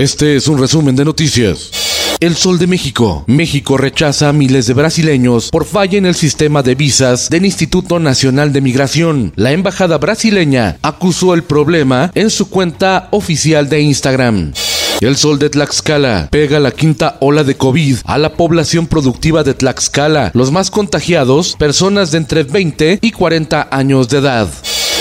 Este es un resumen de noticias. El Sol de México. México rechaza a miles de brasileños por falla en el sistema de visas del Instituto Nacional de Migración. La embajada brasileña acusó el problema en su cuenta oficial de Instagram. El sol de Tlaxcala pega la quinta ola de COVID a la población productiva de Tlaxcala. Los más contagiados, personas de entre 20 y 40 años de edad.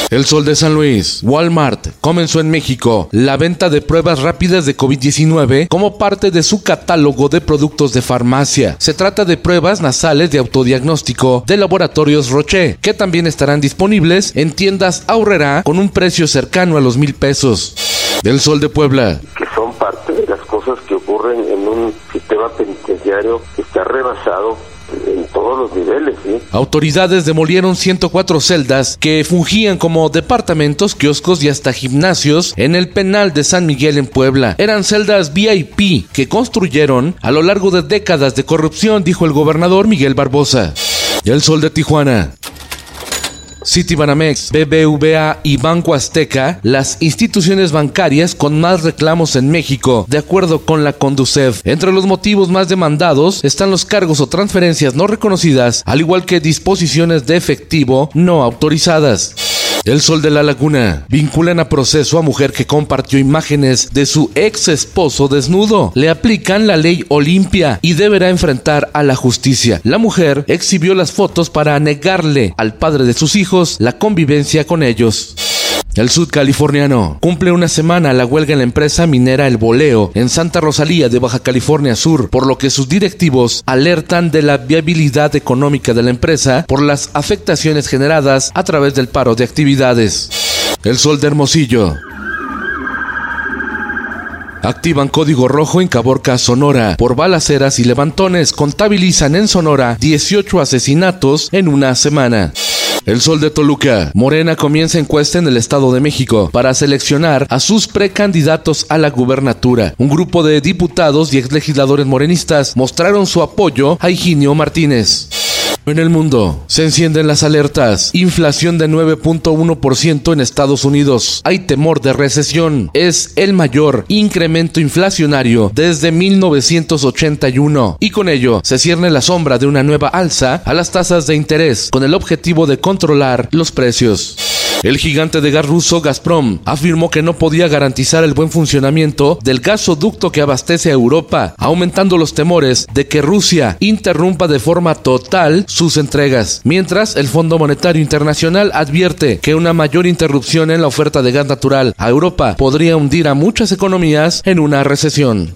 El Sol de San Luis, Walmart, comenzó en México la venta de pruebas rápidas de COVID-19 como parte de su catálogo de productos de farmacia. Se trata de pruebas nasales de autodiagnóstico de laboratorios Roche, que también estarán disponibles en tiendas Aurrera con un precio cercano a los mil pesos. El Sol de Puebla, que son parte de las cosas que ocurren en un sistema penitenciario que está rebasado Autoridades demolieron 104 celdas que fungían como departamentos, kioscos y hasta gimnasios en el penal de San Miguel en Puebla. Eran celdas VIP que construyeron a lo largo de décadas de corrupción, dijo el gobernador Miguel Barbosa. El sol de Tijuana. Citibanamex, BBVA y Banco Azteca, las instituciones bancarias con más reclamos en México, de acuerdo con la Conducef. Entre los motivos más demandados están los cargos o transferencias no reconocidas, al igual que disposiciones de efectivo no autorizadas. El Sol de la Laguna. Vinculan a proceso a mujer que compartió imágenes de su ex esposo desnudo. Le aplican la ley Olimpia y deberá enfrentar a la justicia. La mujer exhibió las fotos para negarle al padre de sus hijos la convivencia con ellos. El sudcaliforniano cumple una semana la huelga en la empresa minera El Boleo en Santa Rosalía de Baja California Sur, por lo que sus directivos alertan de la viabilidad económica de la empresa por las afectaciones generadas a través del paro de actividades. El Sol de Hermosillo. Activan código rojo en Caborca, Sonora. Por balaceras y levantones contabilizan en Sonora 18 asesinatos en una semana. El Sol de Toluca. Morena comienza encuesta en el Estado de México para seleccionar a sus precandidatos a la gubernatura. Un grupo de diputados y exlegisladores morenistas mostraron su apoyo a Higinio Martínez. En el mundo se encienden las alertas. Inflación de 9.1% en Estados Unidos. Hay temor de recesión. Es el mayor incremento inflacionario desde 1981. Y con ello se cierne la sombra de una nueva alza a las tasas de interés con el objetivo de controlar los precios. El gigante de gas ruso Gazprom afirmó que no podía garantizar el buen funcionamiento del gasoducto que abastece a Europa, aumentando los temores de que Rusia interrumpa de forma total sus entregas. Mientras, el Fondo Monetario Internacional advierte que una mayor interrupción en la oferta de gas natural a Europa podría hundir a muchas economías en una recesión.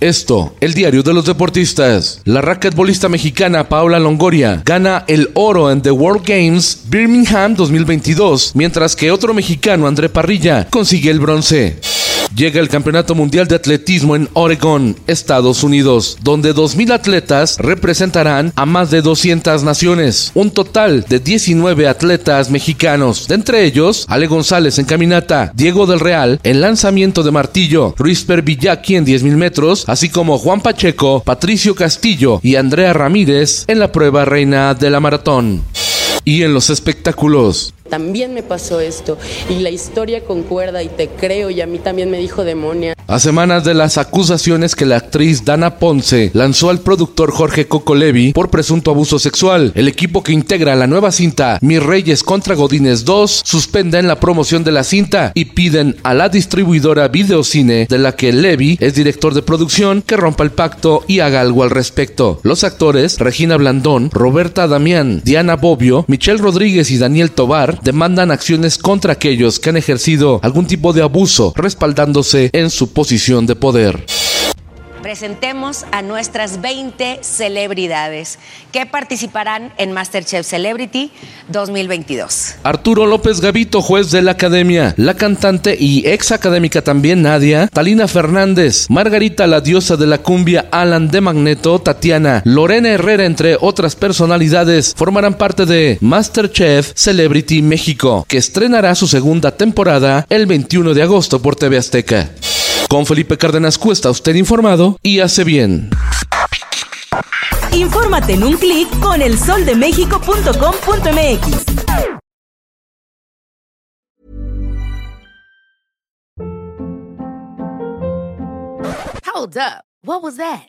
Esto, el diario de los deportistas. La raquetbolista mexicana Paula Longoria gana el oro en The World Games Birmingham 2022, mientras que otro mexicano, André Parrilla, consigue el bronce. Llega el Campeonato Mundial de Atletismo en Oregon, Estados Unidos, donde 2.000 atletas representarán a más de 200 naciones. Un total de 19 atletas mexicanos, de entre ellos Ale González en caminata, Diego del Real en lanzamiento de martillo, Ruisper Villaki en 10.000 metros, así como Juan Pacheco, Patricio Castillo y Andrea Ramírez en la prueba reina de la maratón. Y en los espectáculos, también me pasó esto y la historia concuerda y te creo y a mí también me dijo demonia. A semanas de las acusaciones que la actriz Dana Ponce lanzó al productor Jorge Coco Levi por presunto abuso sexual, el equipo que integra la nueva cinta Mis Reyes contra Godines 2 suspenden la promoción de la cinta y piden a la distribuidora Videocine, de la que Levi es director de producción, que rompa el pacto y haga algo al respecto. Los actores Regina Blandón, Roberta Damián, Diana Bobbio, Michelle Rodríguez y Daniel Tobar demandan acciones contra aquellos que han ejercido algún tipo de abuso respaldándose en su posición de poder. Presentemos a nuestras 20 celebridades que participarán en Masterchef Celebrity 2022. Arturo López Gavito, juez de la Academia, la cantante y ex académica también Nadia, Talina Fernández, Margarita la diosa de la cumbia, Alan de Magneto, Tatiana, Lorena Herrera, entre otras personalidades, formarán parte de Masterchef Celebrity México, que estrenará su segunda temporada el 21 de agosto por TV Azteca. Con Felipe Cárdenas Cuesta, usted informado y hace bien. Infórmate en un clic con elsoldemexico.com.mx. Hold up. What was that?